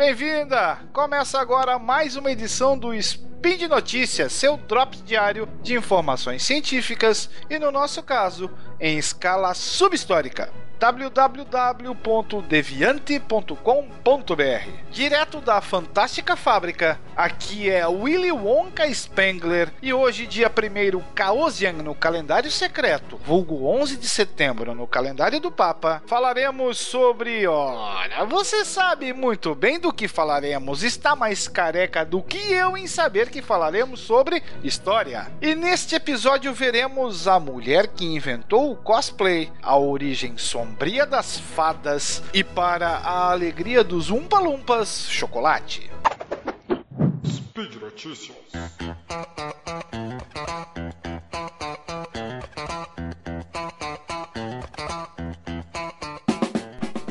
bem-vinda! Começa agora mais uma edição do Speed Notícias, seu drop diário de informações científicas e, no nosso caso, em escala subhistórica www.deviante.com.br. Direto da fantástica fábrica, aqui é Willy Wonka Spengler e hoje, dia 1 Caosian no calendário secreto, vulgo 11 de setembro no calendário do Papa, falaremos sobre. Ora, você sabe muito bem do que falaremos, está mais careca do que eu em saber que falaremos sobre história. E neste episódio veremos a mulher que inventou o cosplay, a origem sombria sombria das fadas e para a alegria dos Umpa-Lumpas, chocolate. Speed Notícias.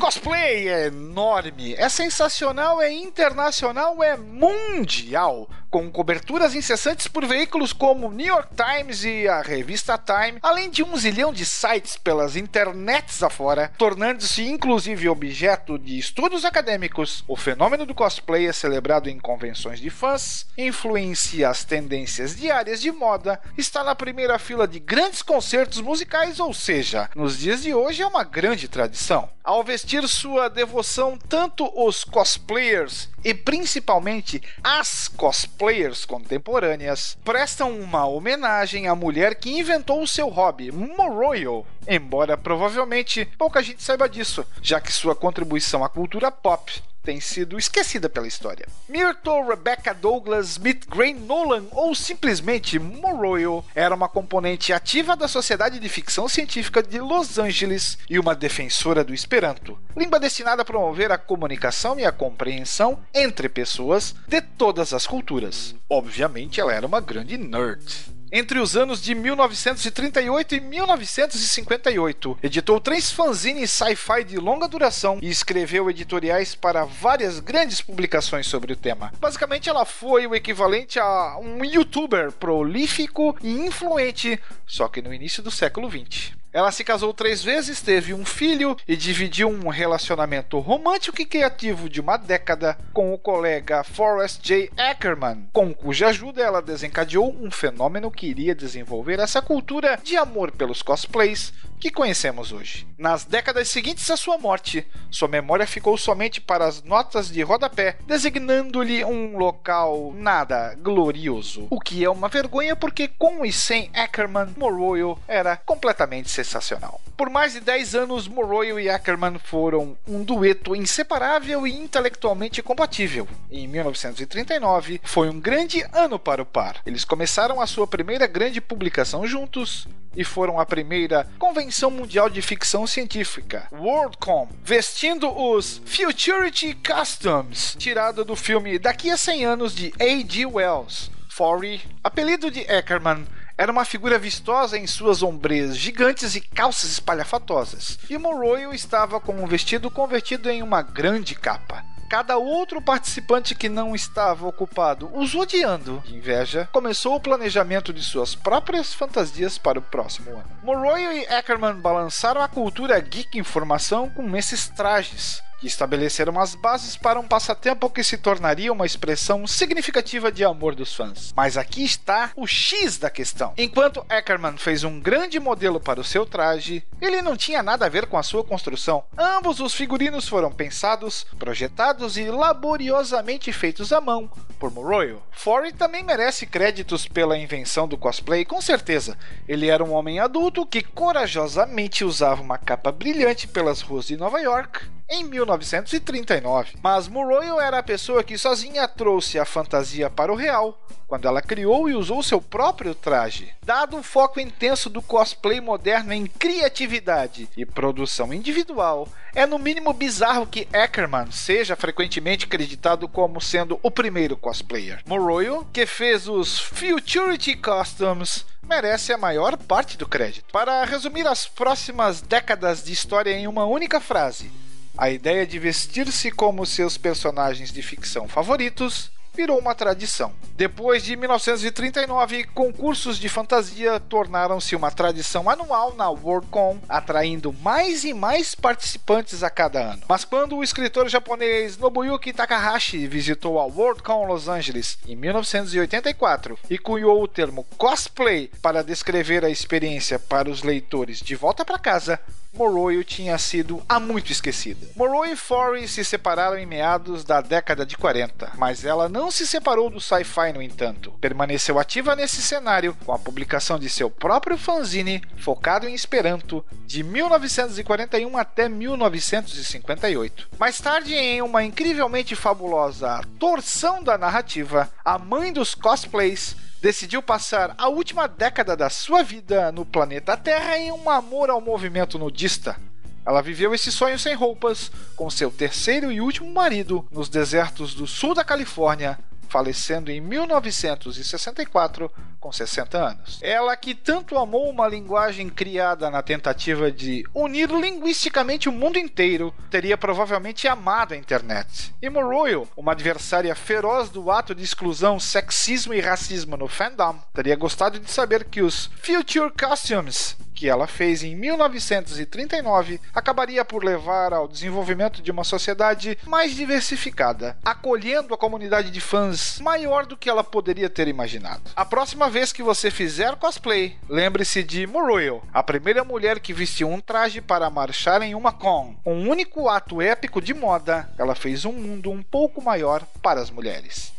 cosplay é enorme, é sensacional, é internacional, é mundial com coberturas incessantes por veículos como New York Times e a revista Time, além de um zilhão de sites pelas internets afora, tornando-se inclusive objeto de estudos acadêmicos. O fenômeno do cosplay é celebrado em convenções de fãs, influencia as tendências diárias de moda, está na primeira fila de grandes concertos musicais, ou seja, nos dias de hoje é uma grande tradição. Ao vestir sua devoção, tanto os cosplayers e principalmente as cosplayers contemporâneas prestam uma homenagem à mulher que inventou o seu hobby, Moroyo, embora provavelmente pouca gente saiba disso, já que sua contribuição à cultura pop tem sido esquecida pela história. Myrtle Rebecca Douglas Smith Gray Nolan, ou simplesmente Moroyo, era uma componente ativa da Sociedade de Ficção Científica de Los Angeles e uma defensora do Esperanto, língua destinada a promover a comunicação e a compreensão entre pessoas de todas as culturas. Obviamente, ela era uma grande nerd entre os anos de 1938 e 1958. Editou três fanzines sci-fi de longa duração e escreveu editoriais para várias grandes publicações sobre o tema. Basicamente, ela foi o equivalente a um youtuber prolífico e influente, só que no início do século XX. Ela se casou três vezes, teve um filho e dividiu um relacionamento romântico e criativo de uma década com o colega Forrest J. Ackerman, com cuja ajuda ela desencadeou um fenômeno que iria desenvolver essa cultura de amor pelos cosplays que conhecemos hoje. Nas décadas seguintes à sua morte, sua memória ficou somente para as notas de rodapé, designando-lhe um local nada glorioso. O que é uma vergonha porque com e sem Ackerman, Moroyo era completamente sensacional. Por mais de 10 anos, Moroyo e Ackerman foram um dueto inseparável e intelectualmente compatível. Em 1939, foi um grande ano para o par. Eles começaram a sua primeira grande publicação juntos e foram a primeira convenção mundial de ficção científica, Worldcom, vestindo os Futurity Customs, tirado do filme Daqui a 100 anos de A.G. Wells. Forey, apelido de Ackerman, era uma figura vistosa em suas ombreiras gigantes e calças espalhafatosas, e Moroyo estava com um vestido convertido em uma grande capa cada outro participante que não estava ocupado os odiando de inveja, começou o planejamento de suas próprias fantasias para o próximo ano. Moroyo e Ackerman balançaram a cultura geek informação com esses trajes, que estabeleceram as bases para um passatempo que se tornaria uma expressão significativa de amor dos fãs. Mas aqui está o X da questão. Enquanto Ackerman fez um grande modelo para o seu traje, ele não tinha nada a ver com a sua construção. Ambos os figurinos foram pensados, projetados e laboriosamente feitos à mão por Moroyo. Forey também merece créditos pela invenção do cosplay, com certeza. Ele era um homem adulto que corajosamente usava uma capa brilhante pelas ruas de Nova York em 1939. Mas Moroyo era a pessoa que sozinha trouxe a fantasia para o real, quando ela criou e usou seu próprio traje. Dado o foco intenso do cosplay moderno em criatividade e produção individual, é no mínimo bizarro que Ackerman seja frequentemente acreditado como sendo o primeiro cosplayer. Moroyo, que fez os Futurity Customs, merece a maior parte do crédito. Para resumir as próximas décadas de história em uma única frase, a ideia de vestir-se como seus personagens de ficção favoritos virou uma tradição. Depois de 1939, concursos de fantasia tornaram-se uma tradição anual na Worldcon, atraindo mais e mais participantes a cada ano. Mas quando o escritor japonês Nobuyuki Takahashi visitou a Worldcon Los Angeles em 1984 e cunhou o termo cosplay para descrever a experiência para os leitores de volta para casa, Morrow tinha sido há muito esquecida. Morrow e Forey se separaram em meados da década de 40, mas ela não se separou do sci-fi, no entanto. Permaneceu ativa nesse cenário com a publicação de seu próprio fanzine focado em Esperanto de 1941 até 1958. Mais tarde, em uma incrivelmente fabulosa torção da narrativa, a mãe dos cosplays decidiu passar a última década da sua vida no planeta Terra em um amor ao movimento nudista. Ela viveu esse sonho sem roupas, com seu terceiro e último marido, nos desertos do sul da Califórnia, falecendo em 1964 com 60 anos. Ela que tanto amou uma linguagem criada na tentativa de unir linguisticamente o mundo inteiro, teria provavelmente amado a internet. E Morrow, uma adversária feroz do ato de exclusão, sexismo e racismo no fandom, teria gostado de saber que os Future Costumes que ela fez em 1939 acabaria por levar ao desenvolvimento de uma sociedade mais diversificada, acolhendo a comunidade de fãs maior do que ela poderia ter imaginado. A próxima vez que você fizer cosplay, lembre-se de Muriel, a primeira mulher que vestiu um traje para marchar em uma con. Um único ato épico de moda, ela fez um mundo um pouco maior para as mulheres.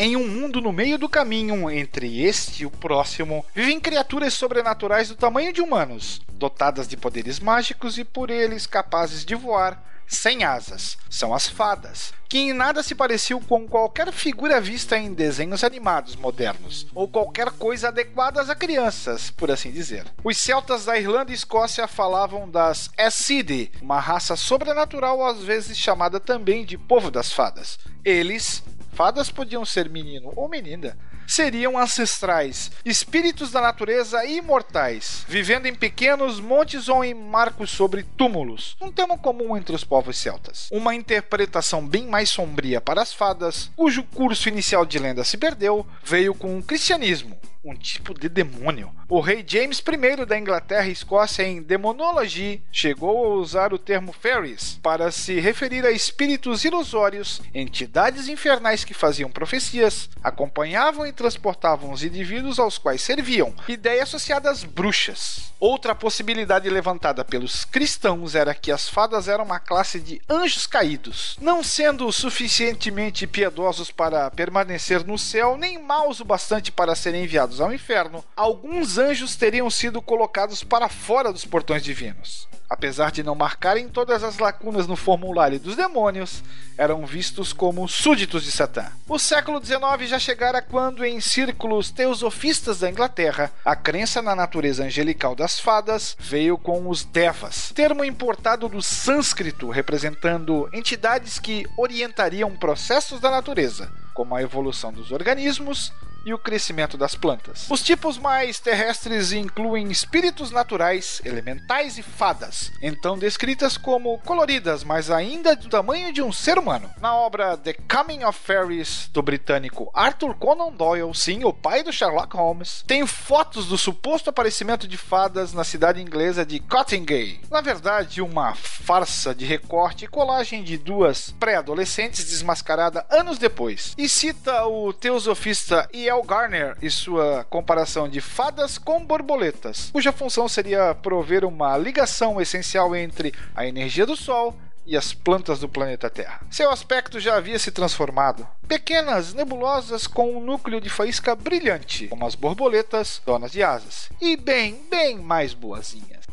Em um mundo no meio do caminho entre este e o próximo, vivem criaturas sobrenaturais do tamanho de humanos, dotadas de poderes mágicos e por eles capazes de voar sem asas. São as fadas, que em nada se pareciam com qualquer figura vista em desenhos animados modernos, ou qualquer coisa adequada a crianças, por assim dizer. Os celtas da Irlanda e Escócia falavam das Essidi, uma raça sobrenatural às vezes chamada também de povo das fadas. Eles fadas podiam ser menino ou menina, seriam ancestrais, espíritos da natureza imortais, vivendo em pequenos montes ou em marcos sobre túmulos, um tema comum entre os povos celtas. Uma interpretação bem mais sombria para as fadas, cujo curso inicial de lenda se perdeu, veio com o cristianismo, um tipo de demônio. O rei James I da Inglaterra e Escócia, em Demonology, chegou a usar o termo fairies para se referir a espíritos ilusórios, entidades infernais que faziam profecias, acompanhavam e transportavam os indivíduos aos quais serviam, ideia associada às bruxas. Outra possibilidade levantada pelos cristãos era que as fadas eram uma classe de anjos caídos, não sendo suficientemente piedosos para permanecer no céu, nem maus o bastante para serem enviados ao inferno, alguns anjos teriam sido colocados para fora dos portões divinos. Apesar de não marcarem todas as lacunas no formulário dos demônios, eram vistos como súditos de Satã. O século XIX já chegara quando, em círculos teosofistas da Inglaterra, a crença na natureza angelical das fadas veio com os Devas, termo importado do sânscrito representando entidades que orientariam processos da natureza, como a evolução dos organismos, e o crescimento das plantas. Os tipos mais terrestres incluem espíritos naturais, elementais e fadas, então descritas como coloridas, mas ainda do tamanho de um ser humano. Na obra The Coming of Fairies do britânico Arthur Conan Doyle, sim, o pai do Sherlock Holmes, tem fotos do suposto aparecimento de fadas na cidade inglesa de Cottingley. Na verdade, uma farsa de recorte e colagem de duas pré-adolescentes desmascarada anos depois. E cita o teosofista E.L. Garner e sua comparação de fadas com borboletas, cuja função seria prover uma ligação essencial entre a energia do Sol e as plantas do planeta Terra. Seu aspecto já havia se transformado. Pequenas nebulosas com um núcleo de faísca brilhante, como as borboletas, donas de asas, e bem, bem mais boazinhas.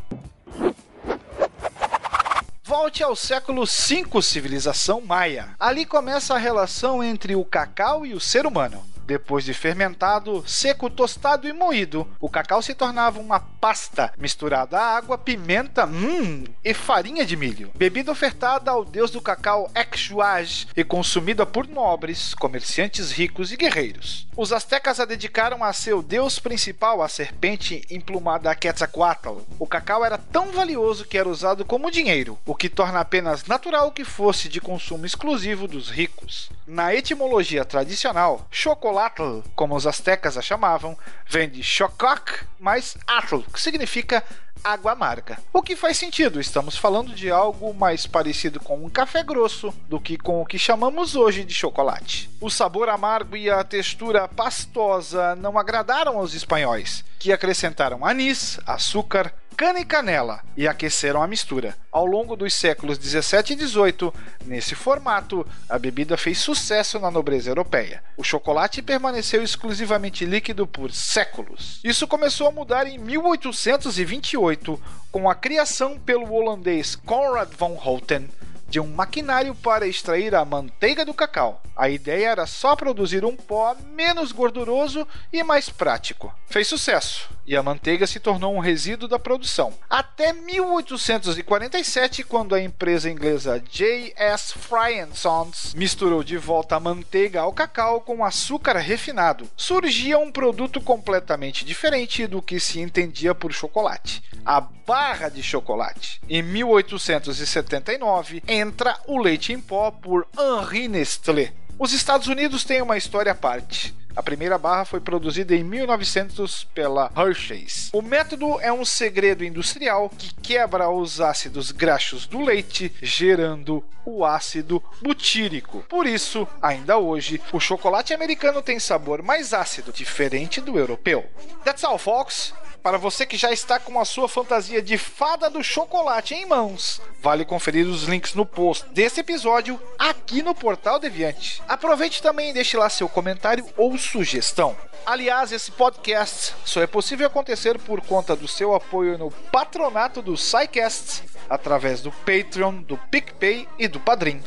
Volte ao século V, civilização maia. Ali começa a relação entre o cacau e o ser humano. Depois de fermentado, seco, tostado e moído, o cacau se tornava uma pasta misturada a água, pimenta hum, e farinha de milho. Bebida ofertada ao deus do cacau Exuage e consumida por nobres, comerciantes ricos e guerreiros. Os astecas a dedicaram a seu deus principal, a serpente emplumada Quetzalcoatl. O cacau era tão valioso que era usado como dinheiro, o que torna apenas natural que fosse de consumo exclusivo dos ricos. Na etimologia tradicional, chocolatl, como os astecas a chamavam, vem de chococ mais atl, que significa água amarga. O que faz sentido, estamos falando de algo mais parecido com um café grosso do que com o que chamamos hoje de chocolate. O sabor amargo e a textura pastosa não agradaram aos espanhóis, que acrescentaram anis, açúcar, cana e canela e aqueceram a mistura. Ao longo dos séculos 17 e 18, nesse formato, a bebida fez sucesso na nobreza europeia. O chocolate permaneceu exclusivamente líquido por séculos. Isso começou a mudar em 1828 com a criação pelo holandês Conrad von Houten de um maquinário para extrair a manteiga do cacau. A ideia era só produzir um pó menos gorduroso e mais prático. Fez sucesso e a manteiga se tornou um resíduo da produção. Até 1847, quando a empresa inglesa J.S. Fry Sons misturou de volta a manteiga ao cacau com açúcar refinado, surgia um produto completamente diferente do que se entendia por chocolate. A barra de chocolate. Em 1879, entra o leite em pó por Henri Nestlé. Os Estados Unidos têm uma história à parte. A primeira barra foi produzida em 1900 pela Hershey's. O método é um segredo industrial que quebra os ácidos graxos do leite, gerando o ácido butírico. Por isso, ainda hoje, o chocolate americano tem sabor mais ácido, diferente do europeu. That's all, folks. Para você que já está com a sua fantasia de fada do chocolate em mãos, vale conferir os links no post desse episódio aqui no Portal Deviante. Aproveite também e deixe lá seu comentário ou sugestão. Aliás, esse podcast só é possível acontecer por conta do seu apoio no patronato do SciCast, através do Patreon, do PicPay e do Padrim.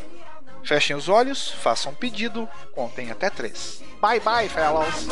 Fechem os olhos, façam um pedido, contem até três. Bye bye, fellows!